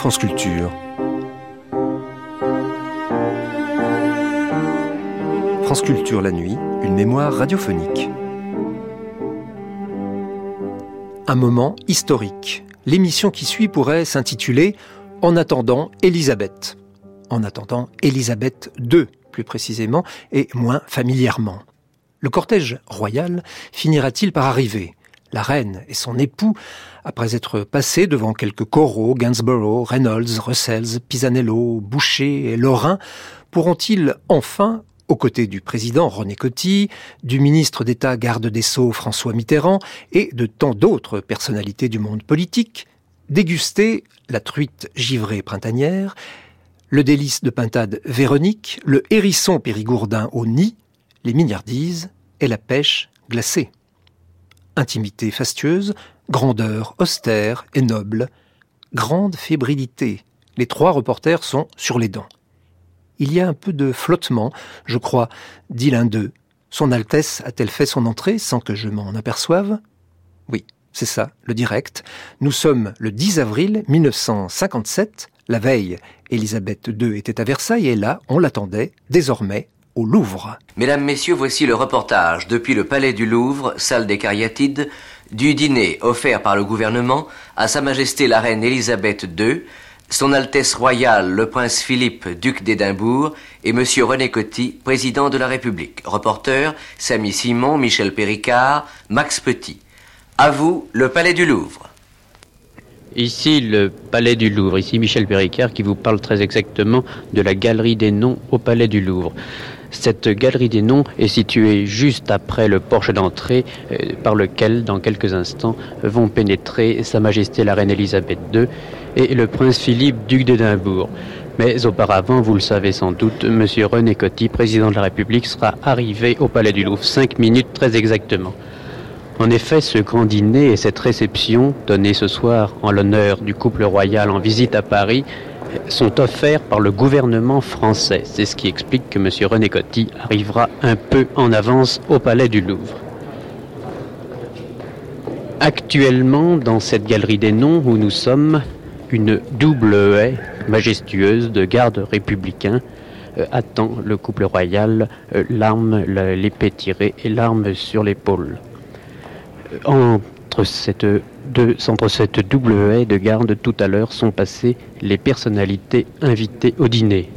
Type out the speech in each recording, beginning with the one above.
France Culture. France Culture la nuit, une mémoire radiophonique. Un moment historique. L'émission qui suit pourrait s'intituler En attendant Élisabeth. En attendant Élisabeth II, plus précisément, et moins familièrement. Le cortège royal finira-t-il par arriver? La reine et son époux, après être passés devant quelques coraux, Gainsborough, Reynolds, Russell, Pisanello, Boucher et Lorrain, pourront-ils enfin, aux côtés du président René Coty, du ministre d'État garde des Sceaux François Mitterrand et de tant d'autres personnalités du monde politique, déguster la truite givrée printanière, le délice de pintade Véronique, le hérisson périgourdin au nid, les mignardises et la pêche glacée? Intimité fastueuse, grandeur austère et noble, grande fébrilité. Les trois reporters sont sur les dents. Il y a un peu de flottement, je crois, dit l'un d'eux. Son Altesse a-t-elle fait son entrée sans que je m'en aperçoive? Oui, c'est ça, le direct. Nous sommes le 10 avril 1957. La veille, Élisabeth II était à Versailles et là, on l'attendait, désormais, au Louvre. Mesdames, Messieurs, voici le reportage depuis le Palais du Louvre, salle des Cariatides, du dîner offert par le gouvernement à Sa Majesté la Reine Élisabeth II, Son Altesse Royale le Prince Philippe, duc d'Édimbourg, et Monsieur René Coty, président de la République. Reporter, Samy Simon, Michel Péricard, Max Petit. À vous, le Palais du Louvre. Ici, le Palais du Louvre. Ici, Michel Péricard qui vous parle très exactement de la Galerie des Noms au Palais du Louvre. Cette galerie des noms est située juste après le porche d'entrée euh, par lequel, dans quelques instants, vont pénétrer Sa Majesté la Reine Elisabeth II et le Prince Philippe, duc d'Édimbourg. Mais auparavant, vous le savez sans doute, M. René Coty, président de la République, sera arrivé au Palais du Louvre, cinq minutes très exactement. En effet, ce grand dîner et cette réception, donnée ce soir en l'honneur du couple royal en visite à Paris, sont offerts par le gouvernement français. C'est ce qui explique que M. René Coty arrivera un peu en avance au Palais du Louvre. Actuellement, dans cette galerie des noms où nous sommes, une double haie majestueuse de gardes républicains euh, attend le couple royal, euh, l'arme, l'épée tirée et l'arme sur l'épaule. Entre cette de, entre cette double haie de garde tout à l'heure sont passées les personnalités invitées au dîner.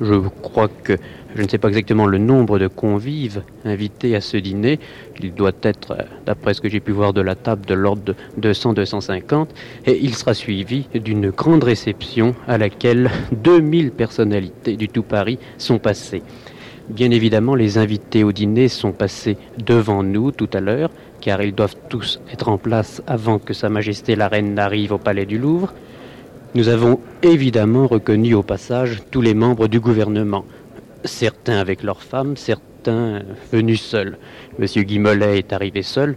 Je crois que je ne sais pas exactement le nombre de convives invités à ce dîner. Il doit être, d'après ce que j'ai pu voir de la table, de l'ordre de 200-250. Et il sera suivi d'une grande réception à laquelle 2000 personnalités du tout Paris sont passées. Bien évidemment, les invités au dîner sont passés devant nous tout à l'heure, car ils doivent tous être en place avant que Sa Majesté la Reine n'arrive au Palais du Louvre. Nous avons évidemment reconnu au passage tous les membres du gouvernement, certains avec leurs femmes, certains venus seuls. Monsieur Guimolet est arrivé seul,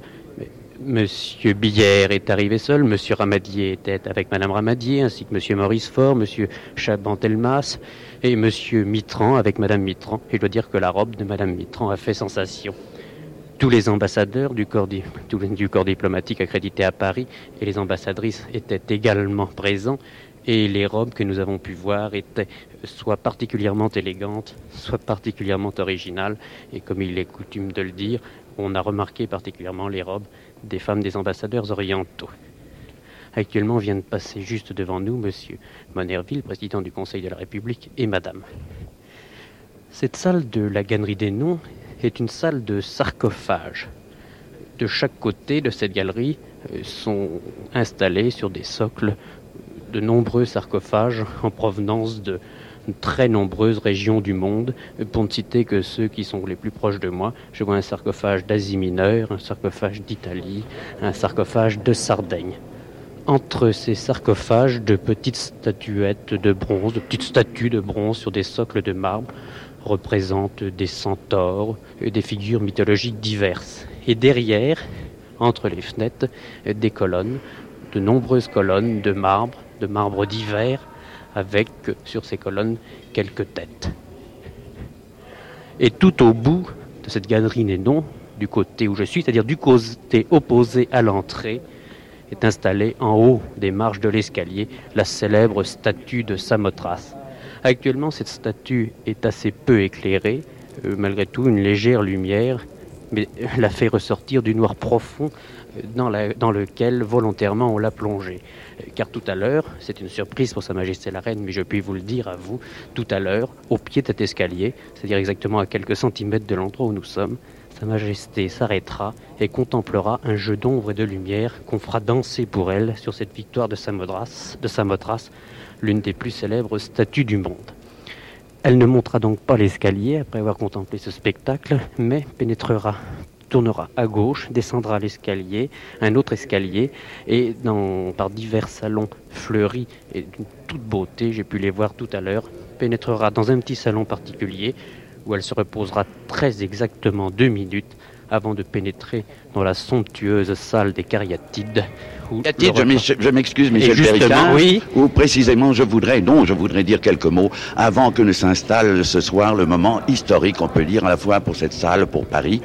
Monsieur Billère est arrivé seul, Monsieur Ramadier était avec Madame Ramadier, ainsi que Monsieur Maurice Faure, Monsieur Chabantelmas et Monsieur Mitran avec Madame Mitran. Et je dois dire que la robe de Madame Mitran a fait sensation. Tous les ambassadeurs du corps, diplomatique accrédité à Paris et les ambassadrices étaient également présents et les robes que nous avons pu voir étaient soit particulièrement élégantes, soit particulièrement originales. Et comme il est coutume de le dire, on a remarqué particulièrement les robes des femmes des ambassadeurs orientaux. Actuellement vient de passer juste devant nous Monsieur Monerville, président du Conseil de la République, et Madame. Cette salle de la Gannerie des Noms est une salle de sarcophage. De chaque côté de cette galerie, sont installés sur des socles de nombreux sarcophages en provenance de très nombreuses régions du monde. Pour ne citer que ceux qui sont les plus proches de moi, je vois un sarcophage d'Asie mineure, un sarcophage d'Italie, un sarcophage de Sardaigne. Entre ces sarcophages, de petites statuettes de bronze, de petites statues de bronze sur des socles de marbre représentent des centaures, des figures mythologiques diverses. Et derrière, entre les fenêtres, des colonnes, de nombreuses colonnes de marbre, de marbre divers, avec sur ces colonnes quelques têtes. Et tout au bout de cette galerie Nénon, du côté où je suis, c'est-à-dire du côté opposé à l'entrée, est installée en haut des marches de l'escalier la célèbre statue de Samothrace. Actuellement, cette statue est assez peu éclairée, euh, malgré tout une légère lumière, mais la fait ressortir du noir profond euh, dans, lequel volontairement on l'a plongée. Car tout à l'heure, c'est une surprise pour Sa Majesté la Reine, mais je puis vous le dire à vous, tout à l'heure, au pied de cet escalier, c'est-à-dire exactement à quelques centimètres de l'endroit où nous sommes, Sa Majesté s'arrêtera et contemplera un jeu d'ombre et de lumière qu'on fera danser pour elle sur cette victoire de Samothrace, de l'une des plus célèbres statues du monde. Elle ne montera donc pas l'escalier après avoir contemplé ce spectacle, mais pénétrera tournera à gauche, descendra l'escalier, un autre escalier, et par divers salons fleuris et d'une toute beauté, j'ai pu les voir tout à l'heure, pénétrera dans un petit salon particulier où elle se reposera très exactement deux minutes avant de pénétrer dans la somptueuse salle des cariatides. je m'excuse, Michel Péricard, oui. ou précisément, je voudrais, non, je voudrais dire quelques mots avant que ne s'installe ce soir le moment historique, on peut dire, à la fois pour cette salle, pour Paris,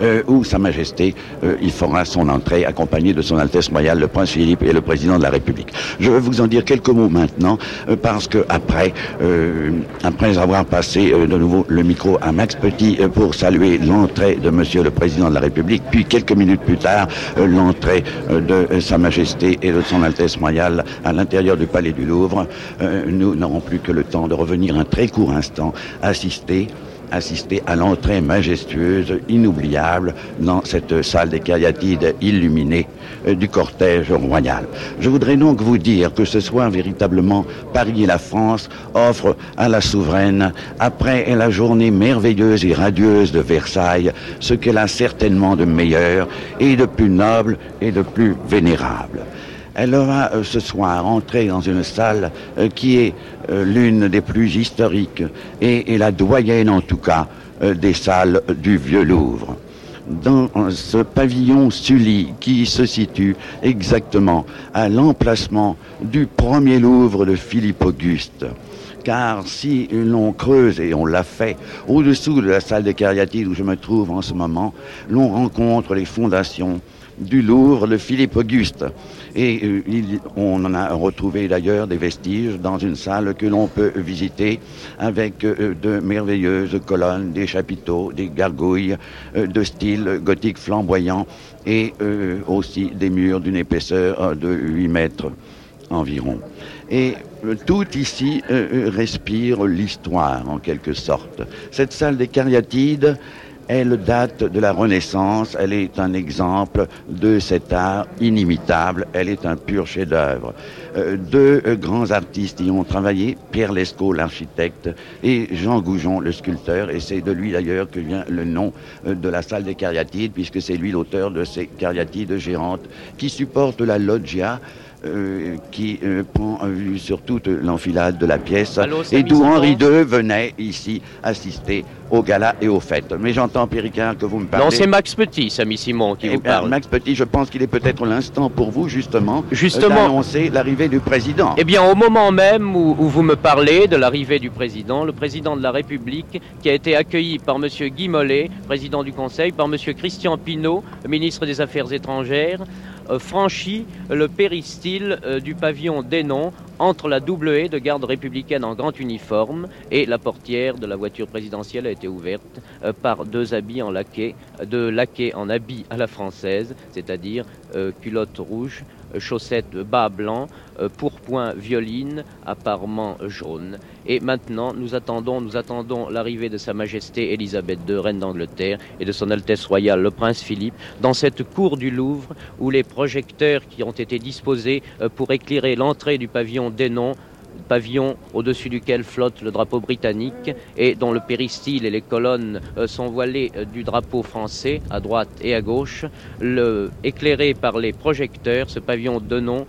euh, où Sa Majesté, euh, il fera son entrée accompagné de Son Altesse Royale, le Prince Philippe et le Président de la République. Je vais vous en dire quelques mots maintenant, euh, parce que après, après avoir passé de nouveau le micro à Max Petit pour saluer l'entrée de Monsieur le Président de la République, puis quelques minutes plus tard, l'entrée de Sa Majesté et de Son Altesse Royale à l'intérieur du Palais du Louvre, nous n'aurons plus que le temps de revenir un très court instant assister assister à l'entrée majestueuse, inoubliable, dans cette salle des cariatides illuminée euh, du cortège royal. Je voudrais donc vous dire que ce soir, véritablement, Paris et la France offrent à la souveraine, après la journée merveilleuse et radieuse de Versailles, ce qu'elle a certainement de meilleur et de plus noble et de plus vénérable. Elle aura euh, ce soir entré dans une salle euh, qui est euh, l'une des plus historiques et, la doyenne en tout cas des salles du Vieux Louvre. Dans ce pavillon Sully qui se situe exactement à l'emplacement du premier Louvre de Philippe Auguste car si l'on creuse, et on l'a fait, au-dessous de la salle des cariatides où je me trouve en ce moment, l'on rencontre les fondations du Louvre de Philippe Auguste. Et euh, on en a retrouvé d'ailleurs des vestiges dans une salle que l'on peut visiter avec euh, de merveilleuses colonnes, des chapiteaux, des gargouilles euh, de style gothique flamboyant et aussi des murs d'une épaisseur de 8 mètres environ. Et tout ici respire l'histoire en quelque sorte. Cette salle des cariatides elle date de la Renaissance, elle est un exemple de cet art inimitable, elle est un pur chef-d'œuvre. Euh, deux euh, grands artistes y ont travaillé, Pierre Lescaut, l'architecte, et Jean Goujon, le sculpteur, et c'est de lui d'ailleurs que vient le nom euh, de la salle des cariatides, puisque c'est lui l'auteur de ces cariatides gérantes qui supportent la loggia euh, qui euh, prend vue sur toute l'enfilade de la pièce et d'où Henri II venait ici assister au gala et aux fêtes. Mais j'entends, Péricard, que vous me parlez... Non, c'est Max Petit, Samy Simon, qui eh vous parle. Max Petit, je pense qu'il est peut-être l'instant pour vous, justement, justement d'annoncer l'arrivée du président. Eh bien, au moment même où, où vous me parlez de l'arrivée du président, le président de la République, qui a été accueilli par M. Guy Mollet, président du Conseil, par M. Christian Pinault, ministre des Affaires étrangères, euh, franchit le péristyle euh, du pavillon Dénon entre la double haie de garde républicaine en grand uniforme et la portière de la voiture présidentielle a été ouverte euh, par deux habits en laquais, deux laquais en habits à la française, c'est-à-dire culotte rouge, chaussettes bas blancs, pourpoint violine, apparemment jaune. Et maintenant, nous attendons, nous attendons l'arrivée de Sa Majesté Élisabeth II, reine d'Angleterre, et de Son Altesse royale, le prince Philippe, dans cette cour du Louvre où les projecteurs qui ont été disposés pour éclairer l'entrée du pavillon d'Hénon pavillon au-dessus duquel flotte le drapeau britannique et dont le péristyle et les colonnes euh, sont voilées euh, du drapeau français à droite et à gauche, éclairé par les projecteurs, ce pavillon de nom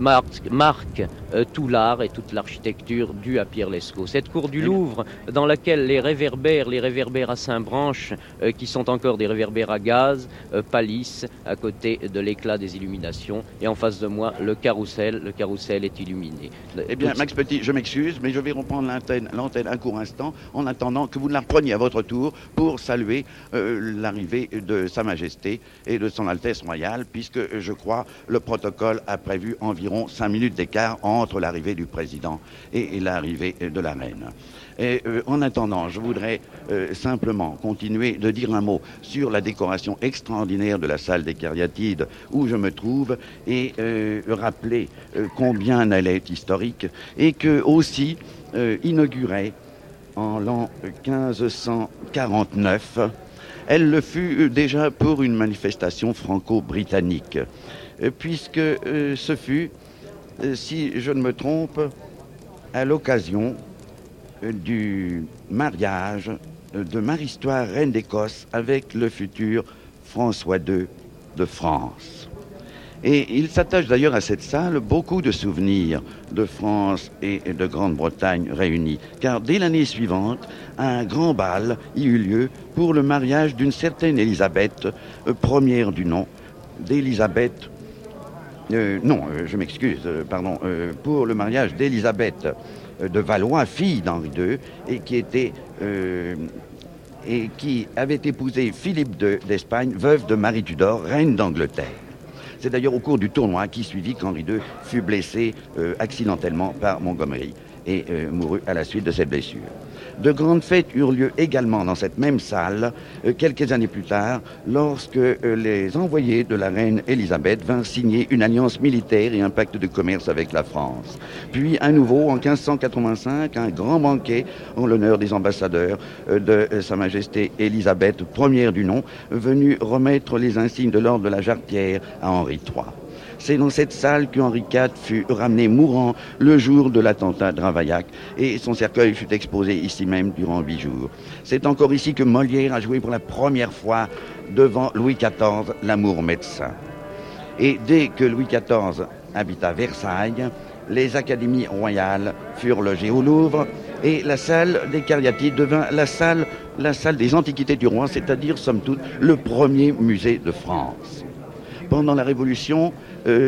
euh, marque, euh, tout l'art et toute l'architecture due à Pierre Lescaut. Cette cour du Louvre, dans laquelle les réverbères, les réverbères à Saint-Branche, euh, qui sont encore des réverbères à gaz, euh, pâlissent à côté de l'éclat des illuminations. Et en face de moi, le carrousel, le carrousel est illuminé. Eh bien, Max Petit, je m'excuse, mais je vais reprendre l'antenne, l'antenne un court instant, en attendant que vous la repreniez à votre tour pour saluer l'arrivée de Sa Majesté et de Son Altesse Royale, puisque je crois le protocole a prévu environ environ cinq minutes d'écart entre l'arrivée du président et, l'arrivée de la reine. Et euh, en attendant, je voudrais euh, simplement continuer de dire un mot sur la décoration extraordinaire de la salle des cariatides où je me trouve et euh, rappeler combien elle est historique et que aussi inaugurée en l'an 1549, elle le fut déjà pour une manifestation franco-britannique. Euh, puisque euh, ce fut, euh, si je ne me trompe, à l'occasion du mariage de Marie-Histoire, reine d'Écosse, avec le futur François II de France. Et il s'attache d'ailleurs à cette salle beaucoup de souvenirs de France et de Grande-Bretagne réunis, car dès l'année suivante, un grand bal y eut lieu pour le mariage d'une certaine Élisabeth, première du nom, d'Élisabeth euh, non, euh, je m'excuse, euh, pardon, pour le mariage d'Élisabeth de Valois, fille d'Henri II, et qui était et qui avait épousé Philippe d'Espagne, veuve de Marie Tudor, reine d'Angleterre. C'est d'ailleurs au cours du tournoi qui suivit qu'Henri II fut blessé accidentellement par Montgomery et mourut à la suite de cette blessure. De grandes fêtes eurent lieu également dans cette même salle euh, quelques années plus tard, lorsque euh, les envoyés de la reine Élisabeth vinrent signer une alliance militaire et un pacte de commerce avec la France. Puis, à nouveau, en 1585, un grand banquet en l'honneur des ambassadeurs euh, de Sa Majesté Élisabeth, première du nom, venu remettre les insignes de l'ordre de la Jarretière à Henri III. C'est dans cette salle qu'Henri IV fut ramené mourant le jour de l'attentat de Ravaillac et son cercueil fut exposé ici même durant huit jours. C'est encore ici que Molière a joué pour la première fois devant Louis XIV, l'amour médecin. Et dès que Louis XIV habita Versailles, les académies royales furent logées au Louvre et la salle des Cariatides devint la salle, la salle des antiquités du roi, c'est-à-dire, somme toute, le premier musée de France. Pendant la Révolution,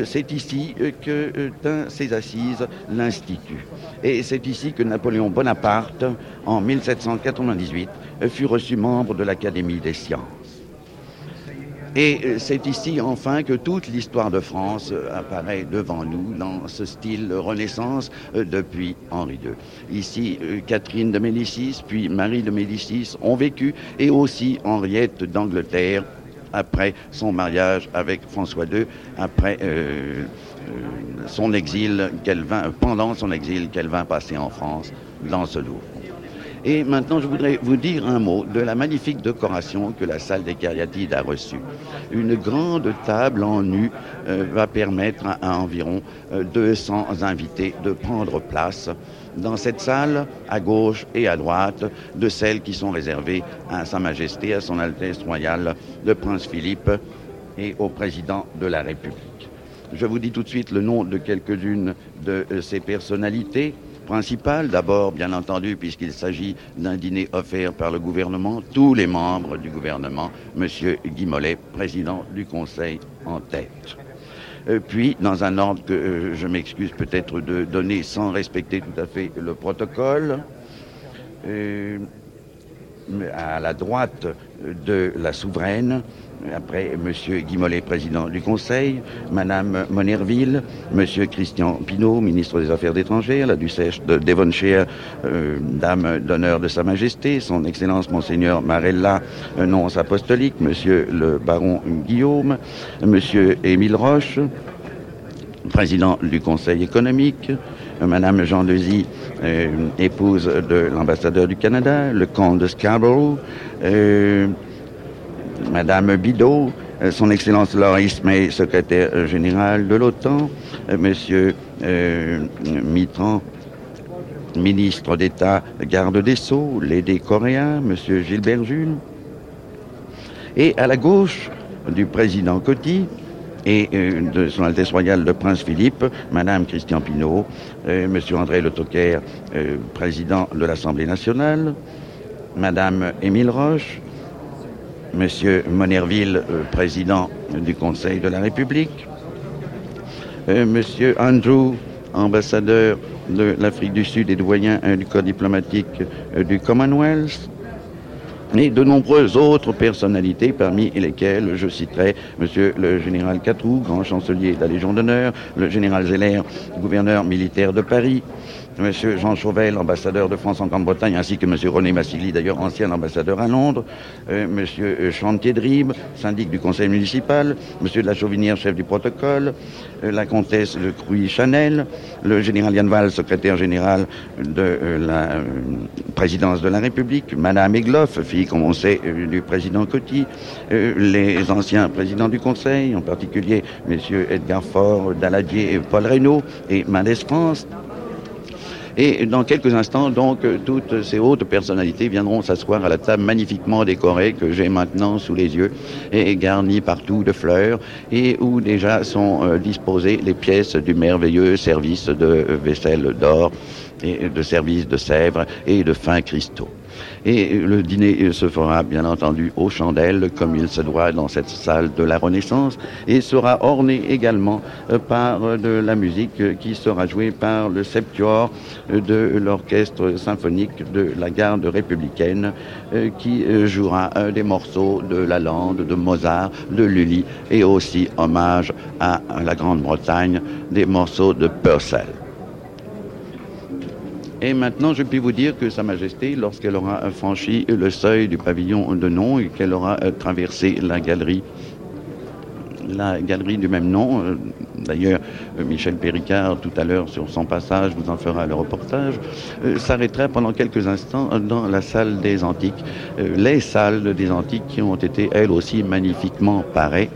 c'est ici euh, que euh, tint ses assises l'Institut. Et c'est ici que Napoléon Bonaparte, en 1798, fut reçu membre de l'Académie des sciences. Et c'est ici enfin que toute l'histoire de France apparaît devant nous dans ce style Renaissance depuis Henri II. Ici, Catherine de Médicis, puis Marie de Médicis ont vécu, et aussi Henriette d'Angleterre, après son mariage avec François II, après euh, euh, son exil vint, pendant son exil qu'elle vint passer en France dans ce Louvre. Et maintenant, je voudrais vous dire un mot de la magnifique décoration que la salle des Cariatides a reçue. Une grande table en nu euh, va permettre à, environ 200 invités de prendre place dans cette salle, à gauche et à droite, de celles qui sont réservées à Sa Majesté, à Son Altesse Royale, le Prince Philippe et au Président de la République. Je vous dis tout de suite le nom de quelques-unes de euh, ces personnalités principales. D'abord, bien entendu, puisqu'il s'agit d'un dîner offert par le gouvernement, tous les membres du gouvernement, M. Guy Mollet, président du Conseil en tête. Euh, puis, dans un ordre que euh, je m'excuse peut-être de donner sans respecter tout à fait le protocole, euh, à la droite de la souveraine, après M. Guy Mollet, président du Conseil, Mme Monerville, M. Christian Pinault, ministre des Affaires étrangères, la duchesse de Devonshire, euh, dame d'honneur de Sa Majesté, son Excellence Monseigneur Marella, euh, nonce apostolique, M. le baron Guillaume, M. Émile Roche, président du Conseil économique, Madame Jean Dezy, épouse de l'ambassadeur du Canada, le comte de Scarborough, Madame Bidot, son Excellence Loris May, secrétaire général de l'OTAN, Monsieur Mitran, ministre d'État, garde des Sceaux, l'aidé coréen, M. Gilbert Jules. Et à la gauche du président Coty et euh, de son Altesse Royale le Prince Philippe, Madame Christian Pinault, euh, M. André Le Toquer, euh, président de l'Assemblée nationale, Madame Émile Roche, M. Monerville, président du Conseil de la République, M. Andrew, ambassadeur de l'Afrique du Sud et doyen du corps diplomatique euh, du Commonwealth, et de nombreuses autres personnalités, parmi lesquelles je citerai Monsieur le général Catrou, grand chancelier de la Légion d'honneur, le général Zeller, gouverneur militaire de Paris, M. Jean Chauvel, ambassadeur de France en Grande-Bretagne, ainsi que M. René Massigli, d'ailleurs ancien ambassadeur à Londres, euh, M. Chantier Drib, syndic du conseil municipal, M. de la Chauvinière, chef du protocole, euh, la comtesse de Cruy-Chanel, le général Yann Val, secrétaire général de euh, la présidence de la République, Mme Egloff, fille, comme on sait, du président Coty, les anciens présidents du conseil, en particulier M. Edgar Faure, Daladier, Paul Reynaud et Mendes France, et dans quelques instants, donc, toutes ces hautes personnalités viendront s'asseoir à la table magnifiquement décorée que j'ai maintenant sous les yeux et garnie partout de fleurs et où déjà sont euh, disposées les pièces du merveilleux service de vaisselle d'or et de service de sèvres et de fins cristaux. Et le dîner se fera bien entendu aux chandelles, comme il se doit dans cette salle de la Renaissance, et sera orné également euh, par euh, de la musique qui sera jouée par le septuor de l'orchestre symphonique de la garde républicaine, euh, qui jouera des morceaux de Lalande, de Mozart, de Lully, et aussi hommage à la Grande-Bretagne, des morceaux de Purcell. Et maintenant, je puis vous dire que Sa Majesté, lorsqu'elle aura franchi le seuil du pavillon de nom et qu'elle aura euh, traversé la galerie, la galerie du même nom, euh, d'ailleurs euh, Michel Péricard tout à l'heure sur son passage vous en fera le reportage, s'arrêtera pendant quelques instants dans la salle des antiques, les salles des antiques qui ont été elles aussi magnifiquement parées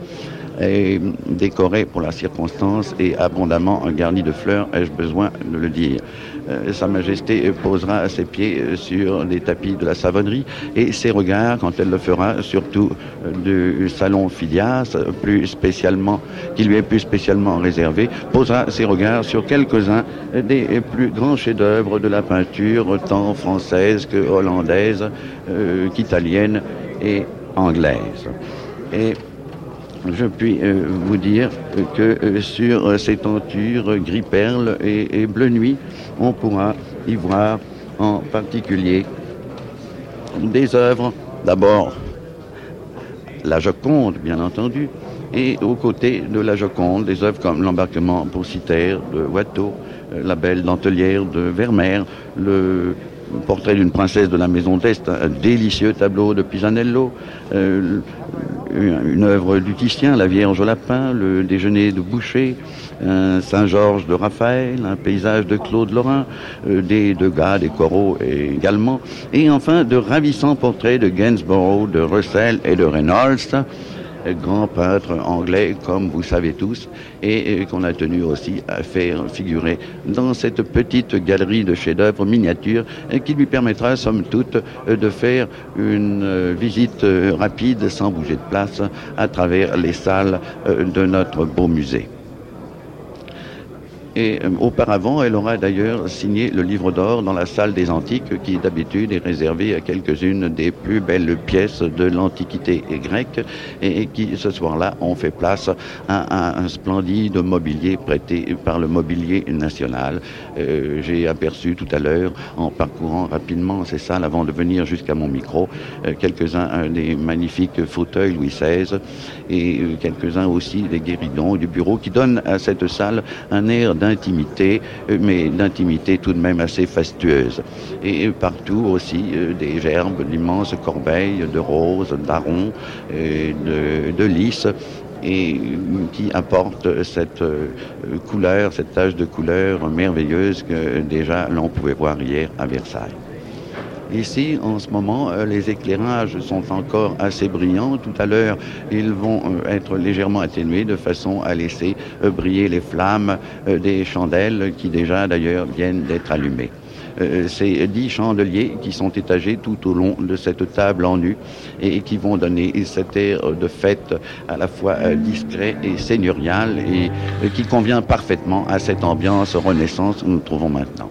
et décorées pour la circonstance et abondamment garnies de fleurs, ai-je besoin de le dire. Euh, Sa Majesté posera ses pieds euh, sur les tapis de la savonnerie et ses regards, quand elle le fera, surtout euh, du salon Phidias, plus spécialement, qui lui est plus spécialement réservé, posera ses regards sur quelques-uns des plus grands chefs-d'œuvre de la peinture, tant française que hollandaise, qu'italienne et anglaise. Et je puis vous dire que sur ces tentures gris perle et bleu nuit, on pourra y voir en particulier des œuvres, d'abord la Joconde, bien entendu, et aux côtés de la Joconde, des œuvres comme l'embarquement pour Citer de Watteau, euh, la belle dentelière de Vermeer, le portrait d'une princesse de la maison d'Est, un délicieux tableau de Pisanello, euh, une œuvre du Titien, La Vierge au lapin, le déjeuner de Boucher, un Saint-Georges de Raphaël, un paysage de Claude Lorrain, euh, des Degas, des Corot également, et enfin de ravissants portraits de Gainsborough, de Russell et de Reynolds grand peintre anglais, comme vous savez tous, et qu'on a tenu aussi à faire figurer dans cette petite galerie de chefs-d'œuvre miniatures qui lui permettra, somme toute, de faire une visite rapide, sans bouger de place, à travers les salles de notre beau musée. Et euh, auparavant, elle aura d'ailleurs signé le livre d'or dans la salle des antiques qui d'habitude est réservée à quelques-unes des plus belles pièces de l'Antiquité grecque et, qui ce soir-là ont fait place à, un splendide mobilier prêté par le mobilier national. Euh, j'ai aperçu tout à l'heure, en parcourant rapidement ces salles avant de venir jusqu'à mon micro, euh, quelques-uns des magnifiques fauteuils Louis XVI et quelques-uns aussi des guéridons du bureau qui donnent à cette salle un air d'un d'intimité, euh, mais d'intimité tout de même assez fastueuse. Et partout aussi euh, des gerbes, d'immenses corbeilles de roses, d'arons, de, de lys, et qui apporte cette couleur, cette tache de couleur merveilleuse que déjà l'on pouvait voir hier à Versailles. Ici, en ce moment, euh, les éclairages sont encore assez brillants. Tout à l'heure, ils vont euh, être légèrement atténués de façon à laisser euh, briller les flammes des chandelles qui déjà d'ailleurs viennent d'être allumées. Ces dix chandeliers qui sont étagés tout au long de cette table en nu et qui vont donner cet air de fête à la fois discret et seigneurial et qui convient parfaitement à cette ambiance renaissance où nous trouvons maintenant.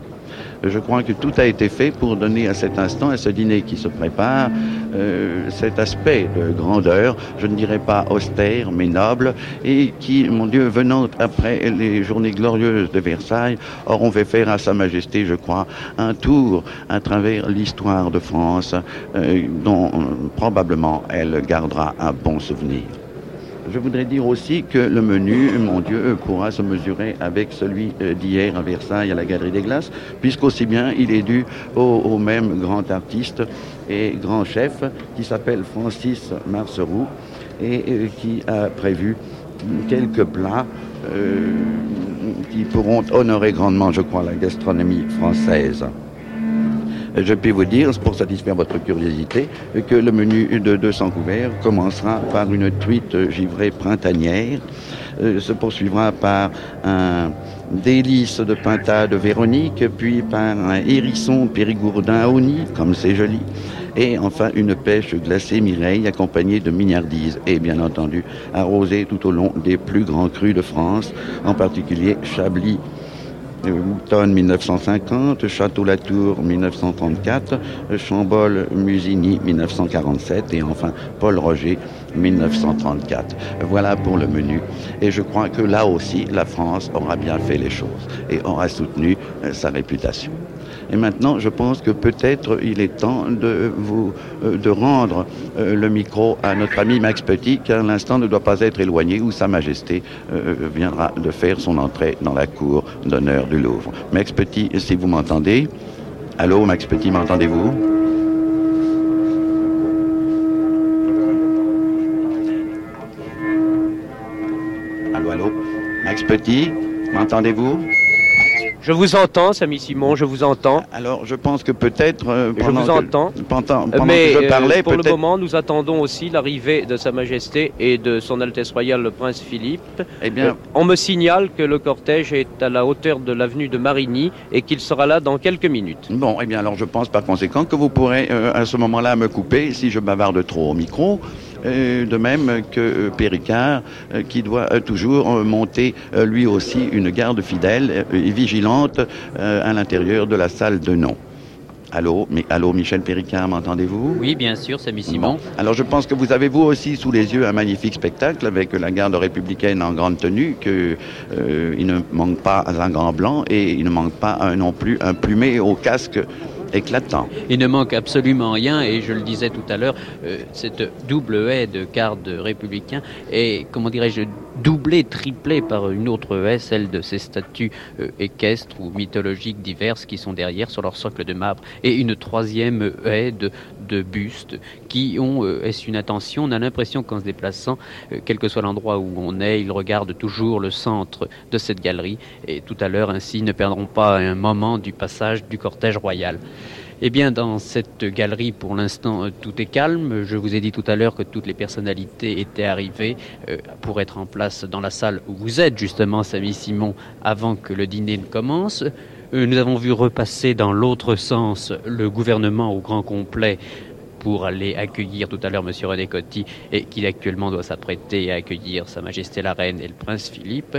Je crois que tout a été fait pour donner à cet instant, à ce dîner qui se prépare, euh, cet aspect de grandeur, je ne dirais pas austère, mais noble, et qui, mon Dieu, venant après les journées glorieuses de Versailles, auront fait faire à Sa Majesté, je crois, un tour à travers l'histoire de France, euh, dont euh, probablement elle gardera un bon souvenir. Je voudrais dire aussi que le menu, mon Dieu, pourra se mesurer avec celui euh, d'hier à Versailles à la Galerie des Glaces, puisqu'aussi bien il est dû au, même grand artiste et grand chef qui s'appelle Francis Marceroux et euh, qui a prévu quelques plats euh, qui pourront honorer grandement, je crois, la gastronomie française. Je puis vous dire, pour satisfaire votre curiosité, que le menu de 200 couverts commencera par une truite givrée printanière, euh, se poursuivra par un délice de pintade Véronique, puis par un hérisson périgourdin à comme c'est joli, et enfin une pêche glacée Mireille accompagnée de mignardises et bien entendu arrosée tout au long des plus grands crus de France, en particulier Chablis Mouton 1950, Château-Latour 1934, Chambol Musigny 1947 et enfin Paul Roger 1934. Voilà pour le menu. Et je crois que là aussi, la France aura bien fait les choses et aura soutenu euh, sa réputation. Et maintenant, je pense que peut-être il est temps de vous euh, de rendre euh, le micro à notre ami Max Petit, car l'instant ne doit pas être éloigné où Sa Majesté euh, viendra de faire son entrée dans la cour d'honneur du Louvre. Max Petit, si vous m'entendez? Allô, Max Petit, m'entendez-vous? Allô, allô? Max Petit, m'entendez-vous? Je vous entends, Samy Simon, je vous entends. Alors, je pense que peut-être euh, je vous entends. pendant, Mais, que je parlais, pour le moment, nous attendons aussi l'arrivée de Sa Majesté et de Son Altesse Royale le Prince Philippe. Eh bien, euh, on me signale que le cortège est à la hauteur de l'avenue de Marigny et qu'il sera là dans quelques minutes. Bon, eh bien, alors je pense par conséquent que vous pourrez euh, à ce moment-là me couper si je bavarde trop au micro. Euh, de même que euh, Péricard, euh, qui doit toujours monter lui aussi une garde fidèle et vigilante à l'intérieur de la salle de nom. Allô, mais, allô, Michel Péricard, m'entendez-vous? Oui, bien sûr, c'est Simon. Alors, je pense que vous avez vous aussi sous les yeux un magnifique spectacle avec la garde républicaine en grande tenue, que il ne manque pas un grand blanc et il ne manque pas non plus un plumé au casque éclatant. Il ne manque absolument rien, et je le disais tout à l'heure, euh, cette double haie de garde républicain est, comment dirais-je, doublée, triplée par une autre haie, celle de ces statues euh, équestres ou mythologiques diverses qui sont derrière sur leur socle de marbre, et une troisième haie de, de bustes qui ont, euh, est-ce une attention, on a l'impression qu'en se déplaçant, quel que soit l'endroit où on est, ils regardent toujours le centre de cette galerie, et tout à l'heure ainsi ne perdront pas un moment du passage du cortège royal. Eh bien, dans cette galerie, pour l'instant, euh, tout est calme. Je vous ai dit tout à l'heure que toutes les personnalités étaient arrivées euh, pour être en place dans la salle où vous êtes, justement, Samy Simon, avant que le dîner ne commence. Euh, nous avons vu repasser dans l'autre sens le gouvernement au grand complet pour aller accueillir tout à l'heure M. René Coty et qui actuellement doit s'apprêter à accueillir Sa Majesté la Reine et le Prince Philippe.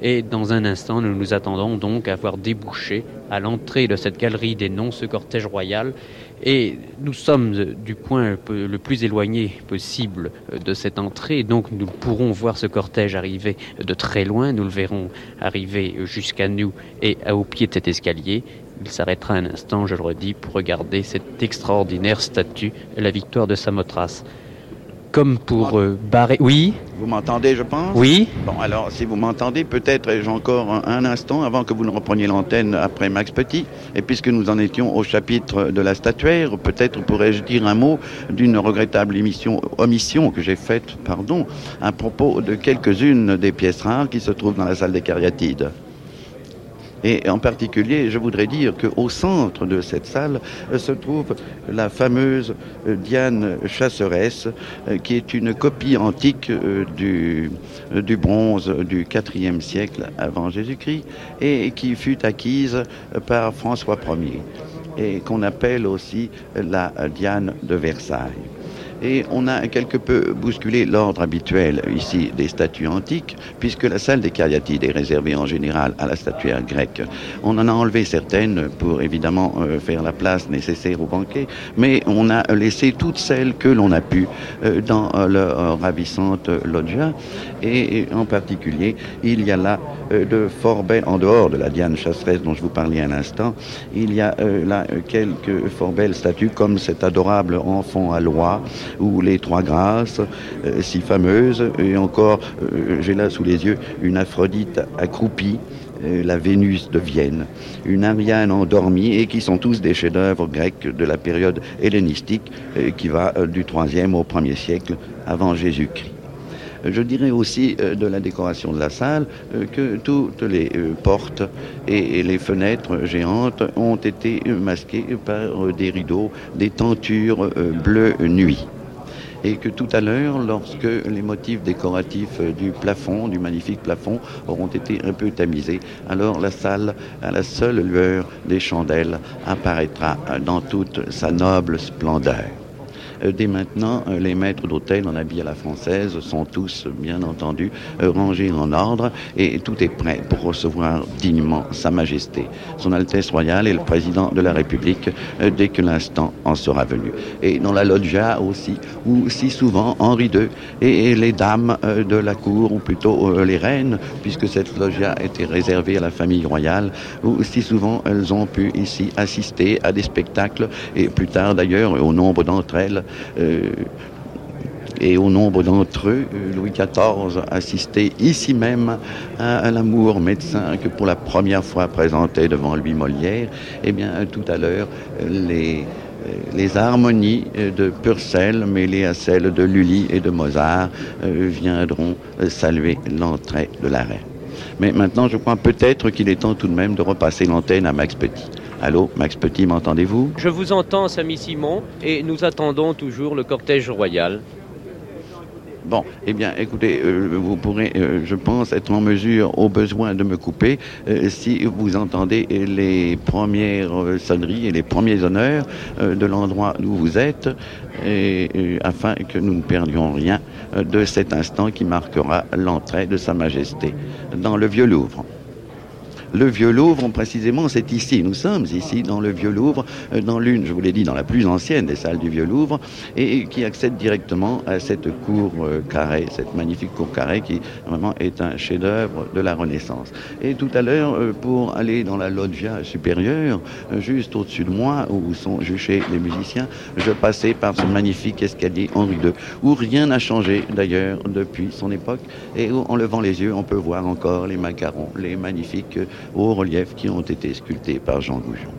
Et dans un instant, nous nous attendons donc à voir déboucher à l'entrée de cette galerie des noms ce cortège royal. Et nous sommes du point le plus éloigné possible de cette entrée, donc nous pourrons voir ce cortège arriver de très loin, nous le verrons arriver jusqu'à nous et au pied de cet escalier. Il s'arrêtera un instant, je le redis, pour regarder cette extraordinaire statue, la victoire de Samothrace. Comme pour euh, barrer. Oui. Vous m'entendez, je pense? Oui. Bon, alors, si vous m'entendez, peut-être ai-je encore un, instant avant que vous ne repreniez l'antenne après Max Petit. Et puisque nous en étions au chapitre de la statuaire, peut-être pourrais-je dire un mot d'une regrettable émission, omission que j'ai faite, pardon, à propos de quelques-unes des pièces rares qui se trouvent dans la salle des cariatides. Et en particulier, je voudrais dire qu'au centre de cette salle euh, se trouve la fameuse euh, Diane chasseresse, euh, qui est une copie antique du, du bronze du IVe siècle avant Jésus-Christ et qui fut acquise par François Ier et qu'on appelle aussi la Diane de Versailles et on a quelque peu bousculé l'ordre habituel ici des statues antiques, puisque la salle des cariatides est réservée en général à la statuaire grecque. On en a enlevé certaines pour évidemment euh, faire la place nécessaire au banquet, mais on a laissé toutes celles que l'on a pu euh, dans euh, leur ravissante loggia, et en particulier, il y a là de fort belles, en dehors de la Diane chasseresse dont je vous parlais à l'instant, il y a là quelques fort belles statues comme cet adorable enfant à loi, ou les Trois Grâces, euh, si fameuses, et encore, euh, j'ai là sous les yeux une Aphrodite accroupie, euh, la Vénus de Vienne, une Ariane endormie, et qui sont tous des chefs-d'œuvre grecs de la période hellénistique qui va du 3e au 1er siècle avant Jésus-Christ. Je dirais aussi de la décoration de la salle que toutes les portes et les fenêtres géantes ont été masquées par des rideaux, des tentures bleues nuit et que tout à l'heure, lorsque les motifs décoratifs du plafond, du magnifique plafond, auront été un peu tamisés, alors la salle, à la seule lueur des chandelles, apparaîtra dans toute sa noble splendeur. Euh, dès maintenant, euh, les maîtres d'hôtel en habit à la française sont tous, bien entendu, euh, rangés en ordre et tout est prêt pour recevoir dignement Sa Majesté, Son Altesse Royale et le Président de la République dès que l'instant en sera venu. Et dans la loggia aussi, où si souvent Henri II et les dames de la cour, ou plutôt les reines, puisque cette loggia était réservée à la famille royale, où si souvent elles ont pu ici assister à des spectacles, et plus tard d'ailleurs, au nombre d'entre elles, et au nombre d'entre eux, euh, Louis XIV assistait ici même à, l'amour médecin que pour la première fois présentait devant lui Molière. Eh bien, tout à l'heure, les, les harmonies de Purcell mêlées à celles de Lully et de Mozart euh, viendront saluer l'entrée de la reine. Mais maintenant, je crois peut-être qu'il est temps tout de même de repasser l'antenne à Max Petit. Allô, Max Petit, m'entendez-vous? Je vous entends, Samy Simon, et nous attendons toujours le cortège royal. Bon, eh bien, écoutez, euh, vous pourrez, euh, je pense, être en mesure, au besoin, de me couper euh, si vous entendez les premières sonneries et les premiers honneurs de l'endroit où vous êtes, et, afin que nous ne perdions rien de cet instant qui marquera l'entrée de Sa Majesté dans le Vieux Louvre. Le Vieux Louvre, précisément, c'est ici. Nous sommes ici dans le Vieux Louvre, euh, dans l'une, je vous l'ai dit, dans la plus ancienne des salles du Vieux Louvre, et qui accède directement à cette cour euh, carrée, cette magnifique cour carrée qui vraiment est un chef-d'œuvre de la Renaissance. Et tout à l'heure, euh, pour aller dans la loggia supérieure, juste au-dessus de moi, où sont juchés les musiciens, je passais par ce magnifique escalier Henri II, où rien n'a changé d'ailleurs depuis son époque, et où, en levant les yeux, on peut voir encore les macarons, les magnifiques hauts reliefs qui ont été sculptés par Jean Goujon.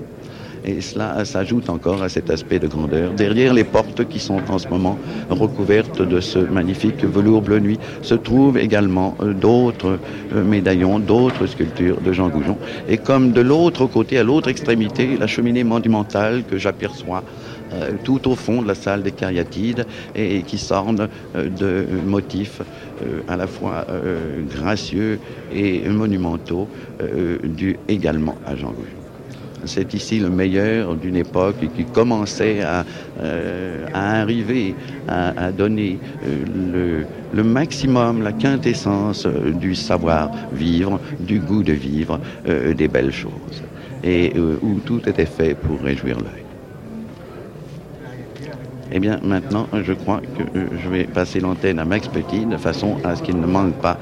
Et cela s'ajoute encore à cet aspect de grandeur. Derrière les portes qui sont en ce moment recouvertes de ce magnifique velours bleu nuit se trouvent également euh, d'autres euh, médaillons, d'autres sculptures de Jean Goujon. Et comme de l'autre côté, à l'autre extrémité, la cheminée monumentale que j'aperçois euh, tout au fond de la salle des cariatides et, qui s'orne de motifs à la fois gracieux et monumentaux dus également à Jean Goujon. C'est ici le meilleur d'une époque qui commençait à, euh, arriver à, donner euh, le, maximum, la quintessence euh, du savoir-vivre, du goût de vivre, des belles choses, et où tout était fait pour réjouir l'œil. Eh bien, maintenant, je crois que je vais passer l'antenne à Max Petit de façon à ce qu'il ne manque pas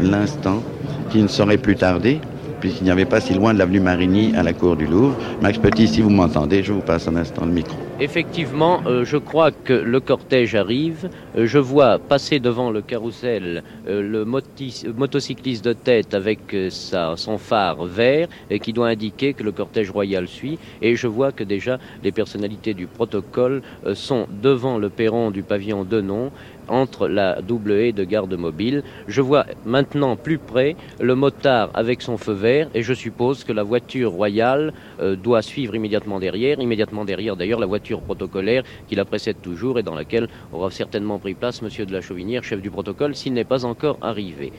l'instant qui ne saurait plus tarder puisqu'il n'y avait pas si loin de l'avenue Marigny à la cour du Louvre. Max Petit, si vous m'entendez, je vous passe un instant le micro. Effectivement, euh, je crois que le cortège arrive. Euh, je vois passer devant le carrousel euh, le motocycliste de tête avec son phare vert et qui doit indiquer que le cortège royal suit. Et je vois que déjà les personnalités du protocole sont devant le perron du pavillon de nom entre la double haie de garde mobile. Je vois maintenant plus près le motard avec son feu vert et je suppose que la voiture royale doit suivre immédiatement derrière. Immédiatement derrière d'ailleurs la voiture protocolaire qui la précède toujours et dans laquelle aura certainement pris place Monsieur de la Chauvinière, chef du protocole, s'il n'est pas encore arrivé.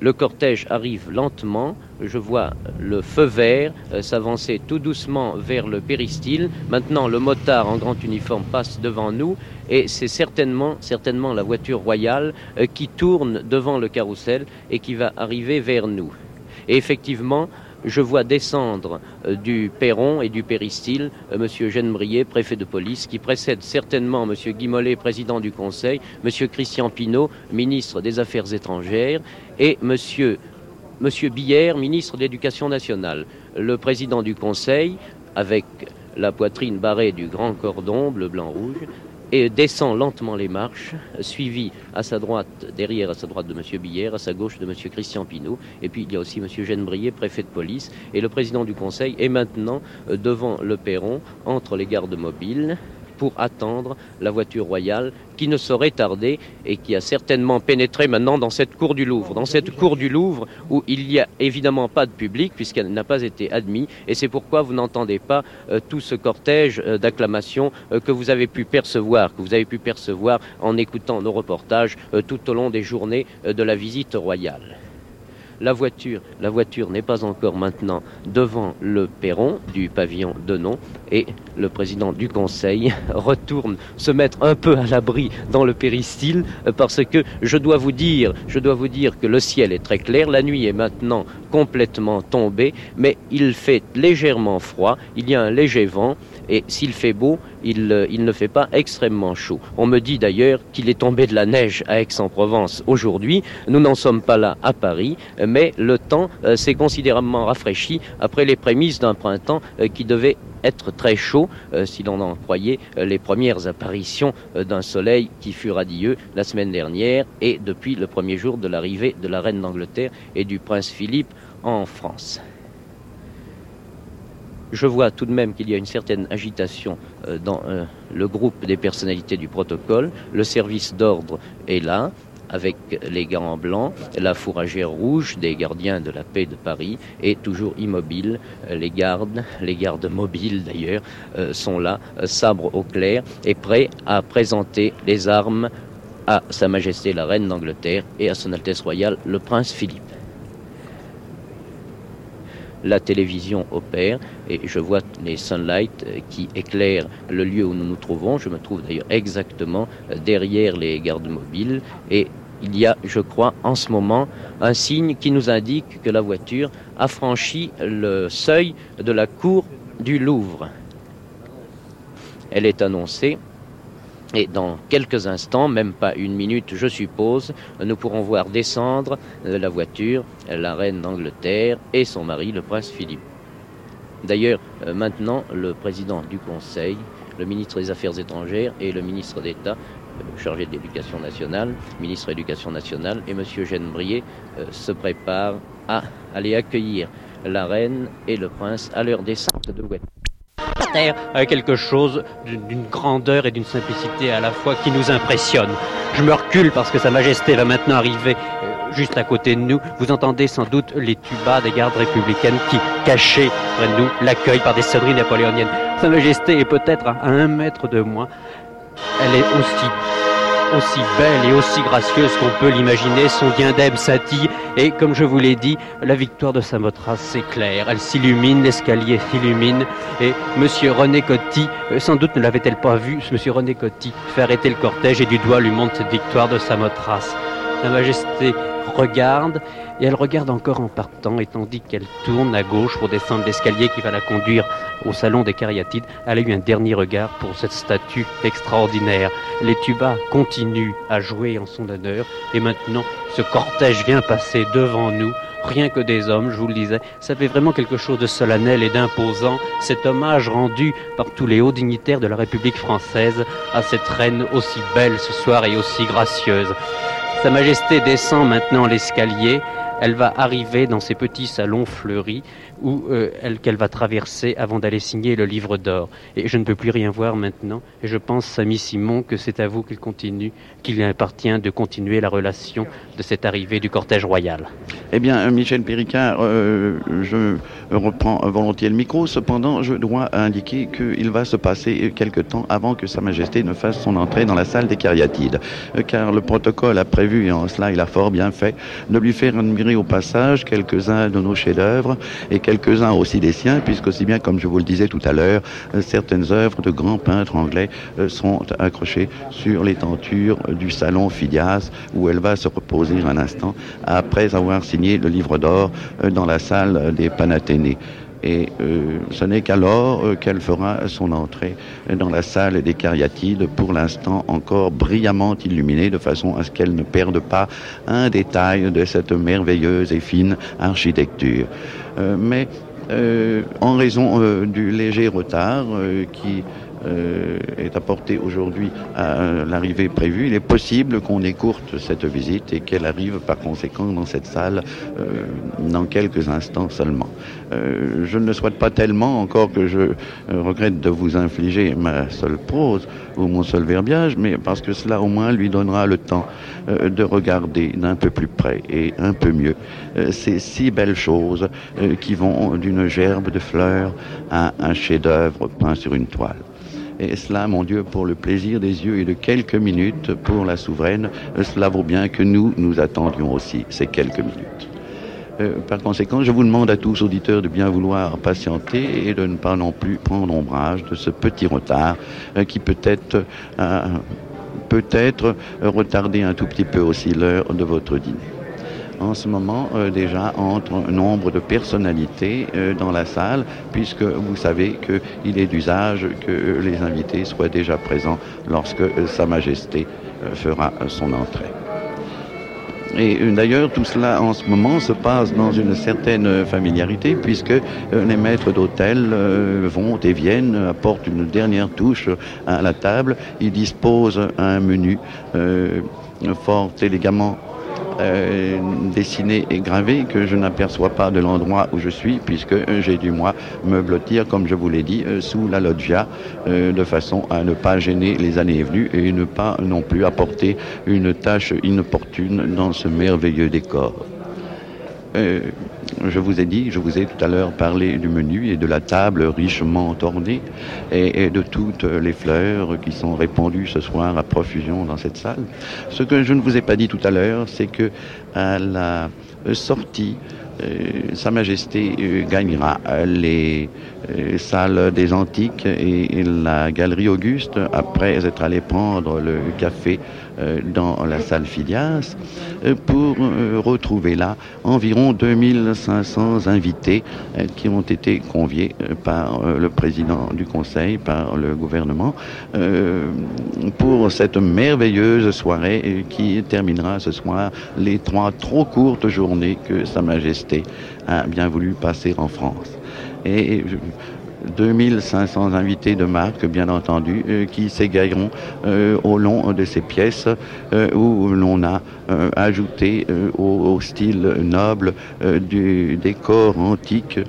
Le cortège arrive lentement. Je vois le feu vert euh, s'avancer tout doucement vers le péristyle. Maintenant, le motard en grand uniforme passe devant nous et c'est certainement, certainement la voiture royale euh, qui tourne devant le carrousel et qui va arriver vers nous. Et effectivement, je vois descendre euh, du perron et du péristyle euh, M. Jeanne Brier, préfet de police, qui précède certainement M. Guy Mollet, président du Conseil, M. Christian Pinault, ministre des Affaires étrangères, et M. Monsieur ministre de l'Éducation nationale. Le président du Conseil, avec la poitrine barrée du grand cordon bleu, blanc, rouge, et descend lentement les marches, suivi à sa droite, derrière à sa droite de M. Billère, à sa gauche de M. Christian Pinault, et puis il y a aussi M. Jeanne Brier, préfet de police, et le président du Conseil est maintenant euh, devant le perron, entre les gardes mobiles, pour attendre la voiture royale qui ne saurait tarder et qui a certainement pénétré maintenant dans cette cour du Louvre. Dans cette cour du Louvre où il n'y a évidemment pas de public puisqu'elle n'a pas été admise et c'est pourquoi vous n'entendez pas euh, tout ce cortège euh, d'acclamations euh, que vous avez pu percevoir, que vous avez pu percevoir en écoutant nos reportages tout au long des journées de la visite royale. La voiture, la voiture n'est pas encore maintenant devant le perron du pavillon de nom et le président du conseil retourne se mettre un peu à l'abri dans le péristyle parce que je dois vous dire, je dois vous dire que le ciel est très clair, la nuit est maintenant complètement tombée, mais il fait légèrement froid, il y a un léger vent et s'il fait beau, il, euh, il, ne fait pas extrêmement chaud. On me dit d'ailleurs qu'il est tombé de la neige à Aix-en-Provence aujourd'hui. Nous n'en sommes pas là à Paris, mais le temps euh, s'est considérablement rafraîchi après les prémices d'un printemps euh, qui devait être très chaud, si l'on en croyait les premières apparitions d'un soleil qui fut radieux la semaine dernière et depuis le premier jour de l'arrivée de la reine d'Angleterre et du prince Philippe en France je vois tout de même qu'il y a une certaine agitation euh, dans euh, le groupe des personnalités du protocole. Le service d'ordre est là, avec les gants blancs, la fourragère rouge des gardiens de la paix de Paris est toujours immobile. Les gardes, les gardes mobiles d'ailleurs, euh, sont là, sabre au clair, et prêts à présenter les armes à Sa Majesté la Reine d'Angleterre et à Son Altesse Royale le Prince Philippe la télévision opère et je vois les sunlights euh, qui éclairent le lieu où nous nous trouvons. Je me trouve d'ailleurs exactement euh, derrière les gardes mobiles et il y a, je crois, en ce moment, un signe qui nous indique que la voiture a franchi le seuil de la cour du Louvre. Elle est annoncée et dans quelques instants, même pas une minute je suppose, nous pourrons voir descendre de la voiture la reine d'Angleterre et son mari, le prince Philippe. D'ailleurs, euh, maintenant, le président du Conseil, le ministre des Affaires étrangères et le ministre d'État, euh, chargé de l'éducation nationale, ministre de l'éducation nationale, et M. Jeanne Brier euh, se préparent à aller accueillir la reine et le prince à leur descente de voiture quelque chose d'une grandeur et d'une simplicité à la fois qui nous impressionne. Je me recule parce que Sa Majesté va maintenant arriver euh, juste à côté de nous. Vous entendez sans doute les tubas des gardes républicaines qui, cachés près de nous, l'accueillent par des sonneries napoléoniennes. Sa Majesté est peut-être à un mètre de moi. Elle est aussi aussi belle et aussi gracieuse qu'on peut l'imaginer, son diadème scintille, et comme je vous l'ai dit, la victoire de Samothrace s'éclaire, elle s'illumine, l'escalier s'illumine, et Monsieur René Coty, euh, sans doute ne l'avait-elle pas vu, Monsieur René Coty fait arrêter le cortège et du doigt lui montre cette victoire de Samothrace. La Majesté regarde, et elle regarde encore en partant, et tandis qu'elle tourne à gauche pour descendre l'escalier qui va la conduire au salon des cariatides, elle a eu un dernier regard pour cette statue extraordinaire. Les tubas continuent à jouer en son honneur, et maintenant ce cortège vient passer devant nous, rien que des hommes, je vous le disais. Ça fait vraiment quelque chose de solennel et d'imposant, cet hommage rendu par tous les hauts dignitaires de la République française à cette reine aussi belle ce soir et aussi gracieuse. Sa Majesté descend maintenant l'escalier. Elle va arriver dans ces petits salons fleuris où euh, elle qu'elle va traverser avant d'aller signer le livre d'or. Et je ne peux plus rien voir maintenant. Et je pense, Samy Simon, que c'est à vous qu'il continue, qu'il appartient de continuer la relation de cette arrivée du cortège royal. Eh bien, Michel Péricard, euh, je reprends volontiers le micro. Cependant, je dois indiquer qu'il va se passer quelque temps avant que Sa Majesté ne fasse son entrée dans la salle des cariatides. Euh, car le protocole a prévu, et en cela il a fort bien fait, de lui faire admirer au passage quelques-uns de nos chefs-d'œuvre et quelques-uns aussi des siens, puisque aussi bien comme je vous le disais tout à l'heure, euh, certaines œuvres de grands peintres anglais euh, sont accrochées sur les tentures du salon Phidias, où elle va se reposer un instant après avoir signé le livre d'or euh, dans la salle des Panathénées. Et euh, ce n'est qu'alors euh, qu'elle fera son entrée dans la salle des cariatides, pour l'instant encore brillamment illuminée, de façon à ce qu'elle ne perde pas un détail de cette merveilleuse et fine architecture. Mais en raison du léger retard qui euh, est apporté aujourd'hui à l'arrivée prévue, il est possible qu'on écourte cette visite et qu'elle arrive par conséquent dans cette salle euh, dans quelques instants seulement. Euh, je ne le souhaite pas tellement encore que je regrette de vous infliger ma seule prose ou mon seul verbiage, mais parce que cela au moins lui donnera le temps de regarder d'un peu plus près et un peu mieux ces si belles choses qui vont d'une gerbe de fleurs à un chef-d'œuvre peint sur une toile. Et cela, mon Dieu, pour le plaisir des yeux et de quelques minutes pour la souveraine, cela vaut bien que nous, nous attendions aussi ces quelques minutes. Euh, par conséquent, je vous demande à tous auditeurs de bien vouloir patienter et de ne pas non plus prendre ombrage de ce petit retard euh, qui peut-être euh, peut-être retarder un tout petit peu aussi l'heure de votre dîner en ce moment euh, déjà entre nombre de personnalités euh, dans la salle, puisque vous savez qu'il est d'usage que les invités soient déjà présents lorsque euh, Sa Majesté fera son entrée. Et d'ailleurs, tout cela en ce moment se passe dans une certaine familiarité, puisque les maîtres d'hôtel vont et viennent, apportent une dernière touche à la table. Ils disposent un menu fort élégamment euh, dessiné et gravé que je n'aperçois pas de l'endroit où je suis puisque j'ai dû moi me blottir comme je vous l'ai dit euh, sous la loggia euh, de façon à ne pas gêner les années venues et ne pas non plus apporter une tâche inopportune dans ce merveilleux décor. Euh, je vous ai dit, je vous ai tout à l'heure parlé du menu et de la table richement ornée et, de toutes les fleurs qui sont répandues ce soir à profusion dans cette salle. Ce que je ne vous ai pas dit tout à l'heure, c'est que à la sortie, euh, Sa Majesté euh, gagnera les salles des Antiques et la Galerie Auguste après être allé prendre le café euh, dans la salle Filias euh, pour euh, retrouver là environ 2500 invités qui ont été conviés par le président du Conseil, par le gouvernement, pour cette merveilleuse soirée qui terminera ce soir les trois trop courtes journées que Sa Majesté a bien voulu passer en France. Et 2500 invités de marque, bien entendu, euh, qui s'égailleront euh, au long de ces pièces euh, où l'on a ajouté au, style noble du décor antique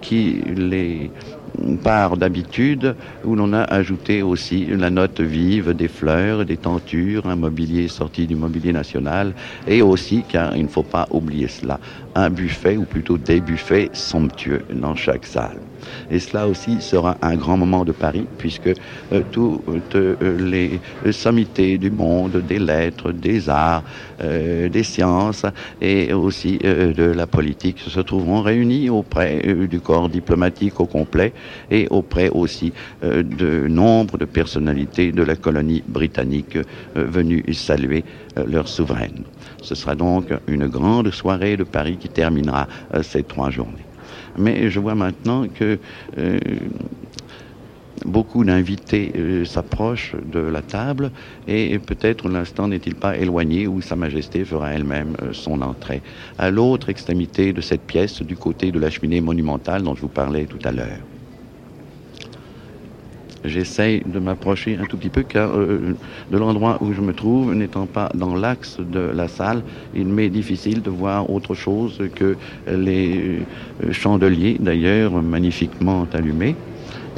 qui les part d'habitude où l'on a ajouté aussi la note vive des fleurs, des tentures, un mobilier sorti du mobilier national et aussi, car il ne faut pas oublier cela, un buffet ou plutôt des buffets somptueux dans chaque salle. Et cela aussi sera un grand moment de Paris, puisque euh, toutes euh, les sommités du monde, des lettres, des arts, euh, des sciences et aussi de la politique se trouveront réunis auprès du corps diplomatique au complet et auprès aussi de nombre de personnalités de la colonie britannique venues saluer leur souveraine. Ce sera donc une grande soirée de Paris qui terminera ces trois journées. Mais je vois maintenant que beaucoup d'invités euh, s'approchent de la table et peut-être l'instant n'est-il pas éloigné où Sa Majesté fera elle-même euh, son entrée. À l'autre extrémité de cette pièce, du côté de la cheminée monumentale dont je vous parlais tout à l'heure. J'essaye de m'approcher un tout petit peu car euh, de l'endroit où je me trouve, n'étant pas dans l'axe de la salle, il m'est difficile de voir autre chose que les chandeliers, d'ailleurs magnifiquement allumés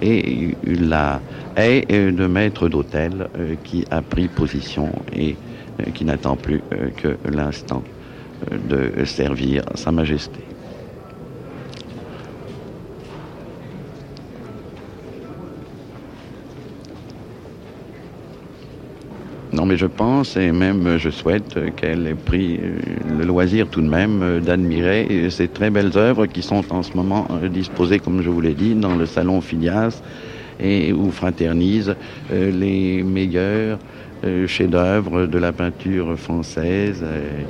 et la haie de maître d'hôtel euh, qui a pris position et euh, qui n'attend plus euh, que l'instant de servir Sa Majesté. Non, mais je pense et même je souhaite qu'elle ait pris euh, le loisir tout de même euh, d'admirer ces très belles œuvres qui sont en ce moment euh, disposées, comme je vous l'ai dit, dans le salon Phidias et où fraternisent les meilleurs chefs-d'œuvre de la peinture française,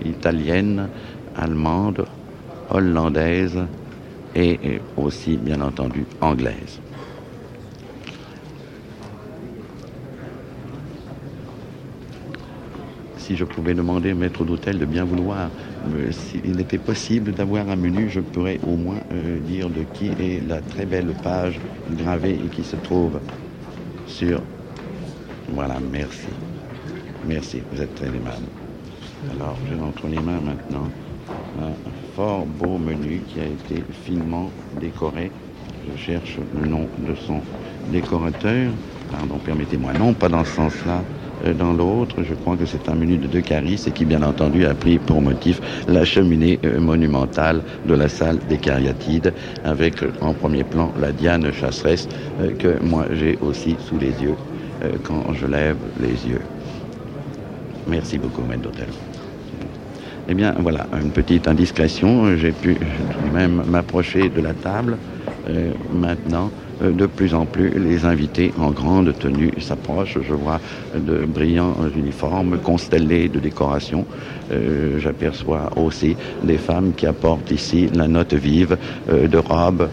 italienne, allemande, hollandaise et aussi, bien entendu, anglaise. Si je pouvais demander au maître d'hôtel de bien vouloir, euh, s'il était possible d'avoir un menu, je pourrais au moins euh, dire de qui est la très belle page gravée et qui se trouve sur... Voilà, merci. Merci, vous êtes très aimable. Alors, j'ai entre les mains maintenant un fort beau menu qui a été finement décoré. Je cherche le nom de son décorateur. Pardon, permettez-moi. Non, pas dans ce sens-là. Euh, dans l'autre, je crois que c'est un menu de deux carisses et qui, bien entendu, a pris pour motif la cheminée euh, monumentale de la salle des cariatides, avec euh, en premier plan la Diane chasseresse que moi j'ai aussi sous les yeux quand je lève les yeux. Merci beaucoup, maître d'hôtel. Eh bien, voilà, une petite indiscrétion. J'ai pu même m'approcher de la table maintenant de plus en plus, les invités en grande tenue s'approchent. Je vois de brillants uniformes constellés de décorations. Euh, j'aperçois aussi des femmes qui apportent ici la note vive euh, de robes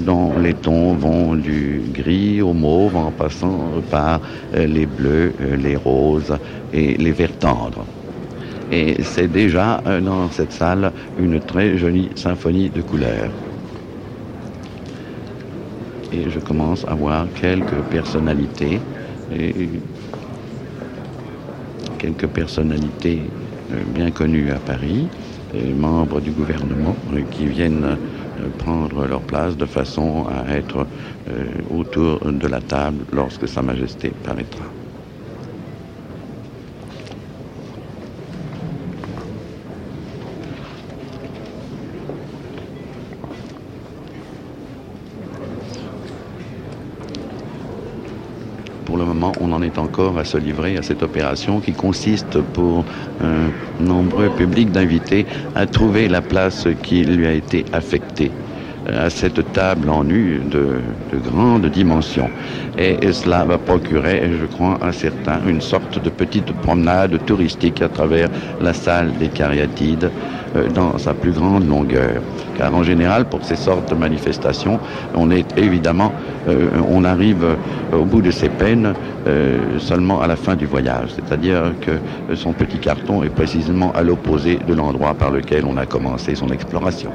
dont les tons vont du gris au mauve en passant par les bleus, les roses et les verts tendres. Et c'est déjà dans cette salle une très jolie symphonie de couleurs et je commence à voir quelques personnalités, quelques personnalités euh, bien connues à Paris, membres du gouvernement euh, qui viennent euh, prendre leur place de façon à être autour de la table lorsque Sa Majesté paraîtra. À se livrer à cette opération qui consiste pour un nombreux public d'invités à trouver la place qui lui a été affectée à cette table en nu de, grande dimension. Et, cela va procurer, je crois, à certains une sorte de petite promenade touristique à travers la salle des cariatides euh, dans sa plus grande longueur. Car en général, pour ces sortes de manifestations, on est évidemment, euh, on arrive au bout de ses peines euh, seulement à la fin du voyage. C'est-à-dire que son petit carton est précisément à l'opposé de l'endroit par lequel on a commencé son exploration.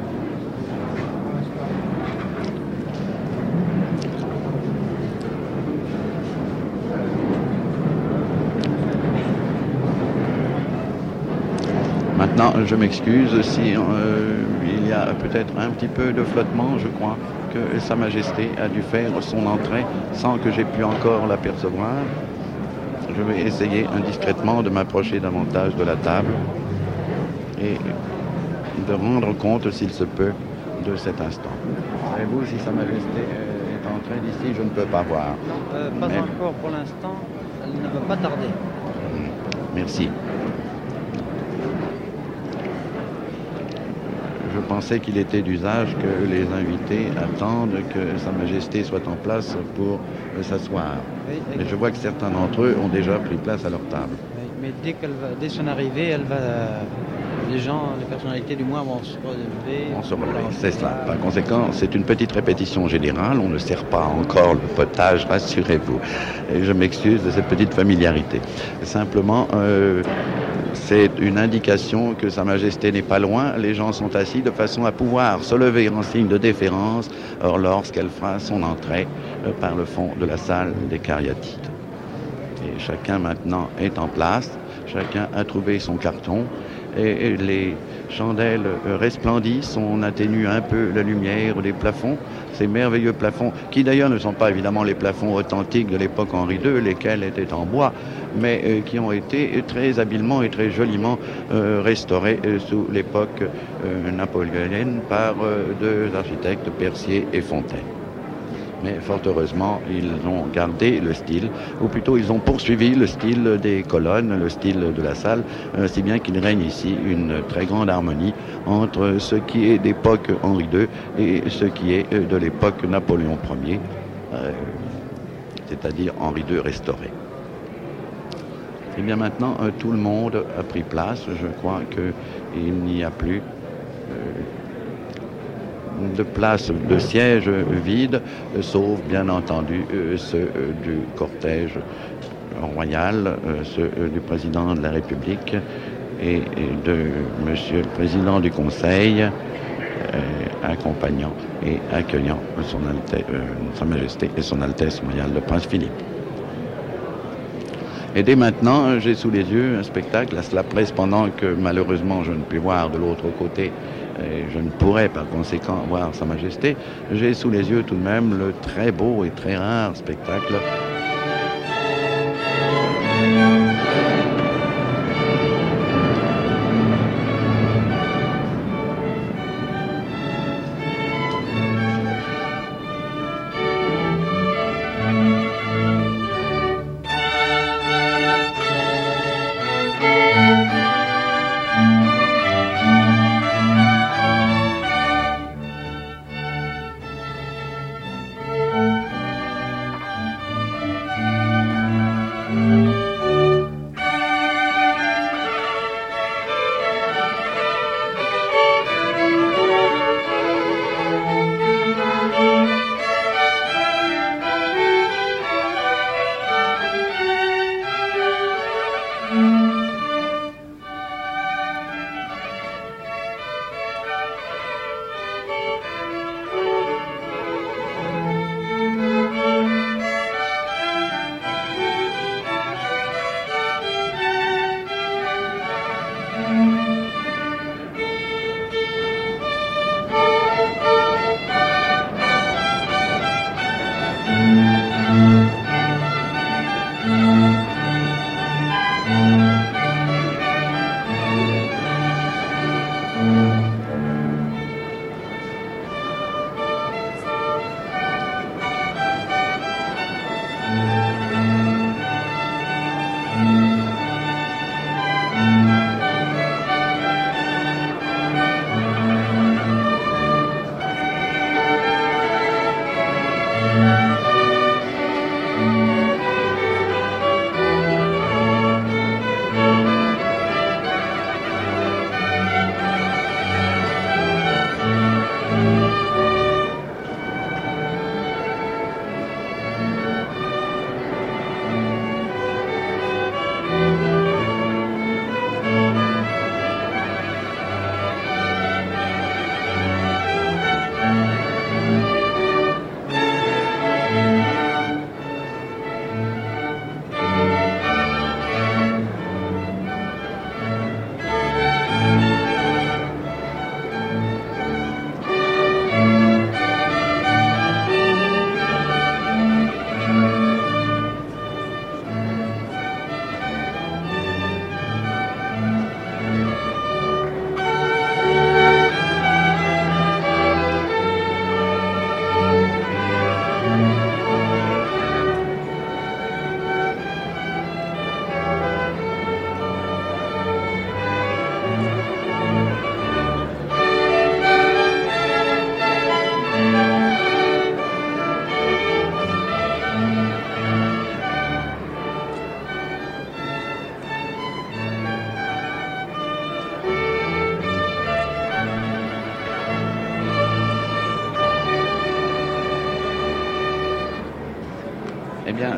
Je m'excuse si euh, il y a peut-être un petit peu de flottement. Je crois que Sa Majesté a dû faire son entrée sans que j'ai pu encore l'apercevoir. Je vais essayer indiscrètement de m'approcher davantage de la table et de rendre compte, s'il se peut, de cet instant. Savez-vous si Sa Majesté est entrée d'ici Je ne peux pas voir. Euh, pas encore pour l'instant. Elle ne va pas tarder. Merci. Pensais qu'il était d'usage que les invités attendent que Sa Majesté soit en place pour s'asseoir. Mais je vois que certains d'entre eux ont déjà pris place à leur table. Mais dès, qu'elle va, dès son arrivée, elle va, les gens, les personnalités du moins vont se relever. On se relever, c'est cela. Par conséquent, c'est une petite répétition générale. On ne sert pas encore le potage, rassurez-vous. Et je m'excuse de cette petite familiarité. Simplement, euh, c'est une indication que Sa Majesté n'est pas loin. Les gens sont assis de façon à pouvoir se lever en signe de déférence lorsqu'elle fera son entrée euh, par le fond de la salle des cariatides. Et chacun maintenant est en place, chacun a trouvé son carton et les chandelles resplendissent, on atténue un peu la lumière des plafonds, ces merveilleux plafonds, qui d'ailleurs ne sont pas évidemment les plafonds authentiques de l'époque Henri II, lesquels étaient en bois, mais euh, qui ont été très habilement et très joliment euh, restaurés euh, sous l'époque napoléonienne par deux architectes, Percier et Fontaine mais fort heureusement, ils ont gardé le style, ou plutôt ils ont poursuivi le style des colonnes, le style de la salle, si bien qu'il règne ici une très grande harmonie entre ce qui est d'époque Henri II et ce qui est de l'époque Napoléon Ier, euh, c'est-à-dire Henri II restauré. Et eh bien maintenant, euh, tout le monde a pris place. Je crois qu'il n'y a plus euh, de place de siège vide, sauf bien entendu euh, ceux euh, du cortège royal, euh, ceux du président de la République et de monsieur le président du Conseil, accompagnant et accueillant Sa Majesté et son Altesse royale le Prince Philippe. Et dès maintenant, j'ai sous les yeux un spectacle à cela presse pendant que malheureusement je ne puis voir de l'autre côté et je ne pourrais par conséquent voir Sa Majesté, j'ai sous les yeux tout de même le très beau et très rare spectacle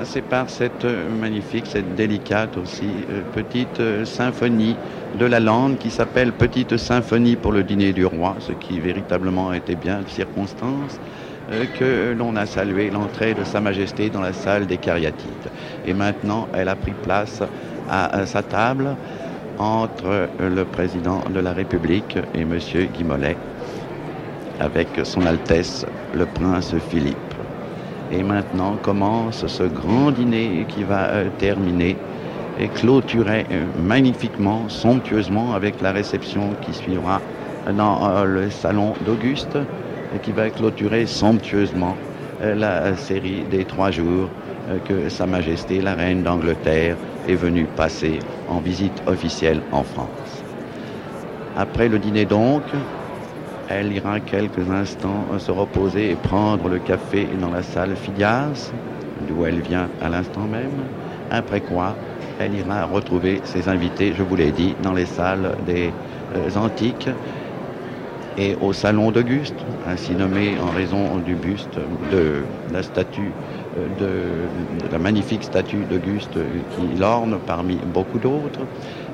c'est par cette magnifique, cette délicate aussi euh, petite euh, symphonie de la lande qui s'appelle Petite symphonie pour le dîner du roi, ce qui véritablement était bien de circonstance, euh, que l'on a salué l'entrée de Sa Majesté dans la salle des cariatides. Et maintenant, elle a pris place à, sa table entre le président de la République et M. Guy avec son Altesse le prince Philippe. Et maintenant commence ce grand dîner qui va euh, terminer et clôturer euh, magnifiquement, somptueusement avec la réception qui suivra dans euh, le salon d'Auguste et qui va clôturer somptueusement la série des trois jours que Sa Majesté la Reine d'Angleterre est venue passer en visite officielle en France. Après le dîner donc, elle ira quelques instants se reposer et prendre le café dans la salle Phidias, d'où elle vient à l'instant même, après quoi elle ira retrouver ses invités, je vous l'ai dit, dans les salles des euh, antiques et au salon d'Auguste, ainsi nommé en raison du buste de la statue euh, de la magnifique statue d'Auguste qui l'orne parmi beaucoup d'autres.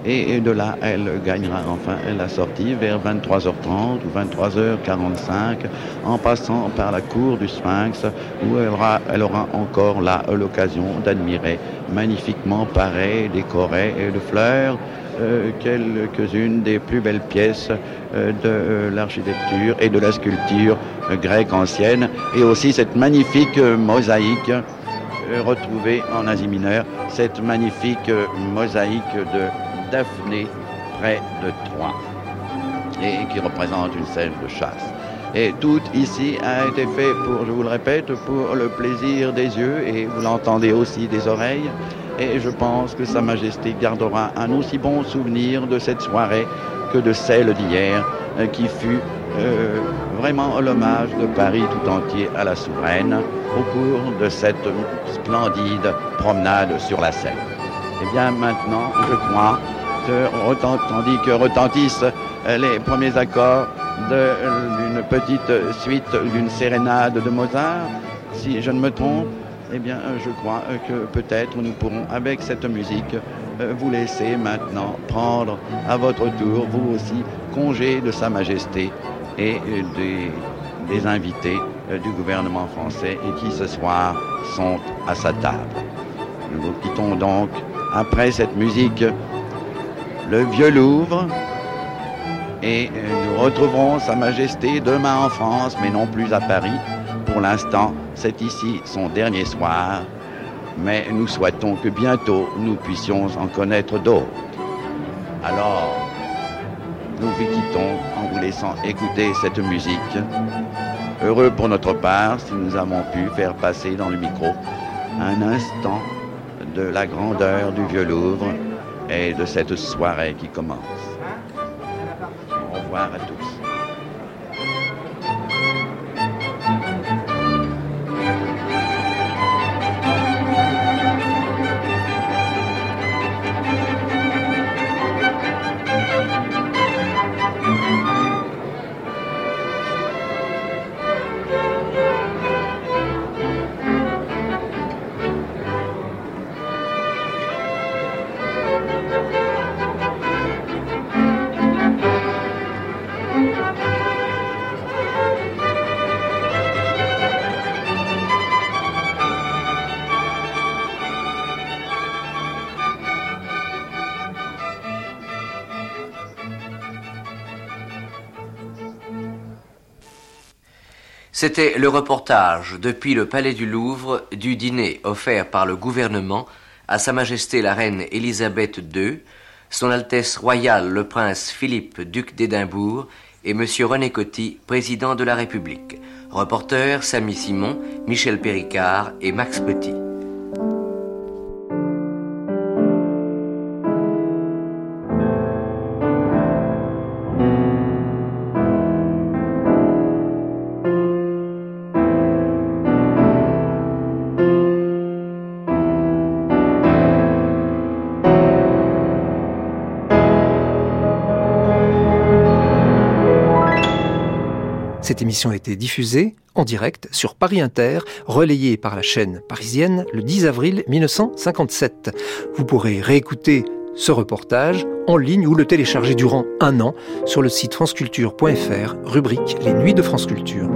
Et, de là, elle gagnera enfin la sortie vers 23h30 ou 23h45 en passant par la cour du Sphinx où elle aura, elle aura encore là l'occasion d'admirer magnifiquement parées, décorées de fleurs euh, quelques-unes des plus belles pièces euh, de euh, l'architecture et de la sculpture grecque ancienne et aussi cette magnifique mosaïque retrouvée en Asie mineure, cette magnifique mosaïque de Daphné près de Troyes et qui représente une scène de chasse. Et tout ici a été fait pour, je vous le répète, pour le plaisir des yeux et vous l'entendez aussi des oreilles. Et je pense que Sa Majesté gardera un aussi bon souvenir de cette soirée que de celle d'hier, euh, qui fut euh, vraiment l'hommage de Paris tout entier à la souveraine au cours de cette splendide promenade sur la Seine. Et eh bien maintenant, je crois tandis que retentissent euh, les premiers accords d'une petite suite d'une sérénade de Mozart, si je ne me trompe, eh bien, je crois que peut-être nous pourrons, avec cette musique, euh, vous laisser maintenant prendre à votre tour, vous aussi, congé de Sa Majesté et des, des invités euh, du gouvernement français et qui ce soir sont à sa table. Nous vous quittons donc après cette musique le Vieux Louvre. Et euh, nous retrouverons Sa Majesté demain en France, mais non plus à Paris. Pour l'instant, c'est ici son dernier soir, mais nous souhaitons que bientôt nous puissions en connaître d'autres. Alors, nous vous quittons en vous laissant écouter cette musique. Heureux pour notre part si nous avons pu faire passer dans le micro un instant de la grandeur du Vieux Louvre et de cette soirée qui commence. C'était le reportage depuis le Palais du Louvre du dîner offert par le gouvernement à Sa Majesté la Reine Élisabeth II, Son Altesse Royale le Prince Philippe, duc d'Édimbourg, et M. René Coty, président de la République. Reporters Samy Simon, Michel Péricard et Max Petit. Cette émission a été diffusée en direct sur Paris Inter, relayée par la chaîne parisienne le 10 avril 1957. Vous pourrez réécouter ce reportage en ligne ou le télécharger durant un an sur le site franceculture.fr, rubrique Les Nuits de France Culture.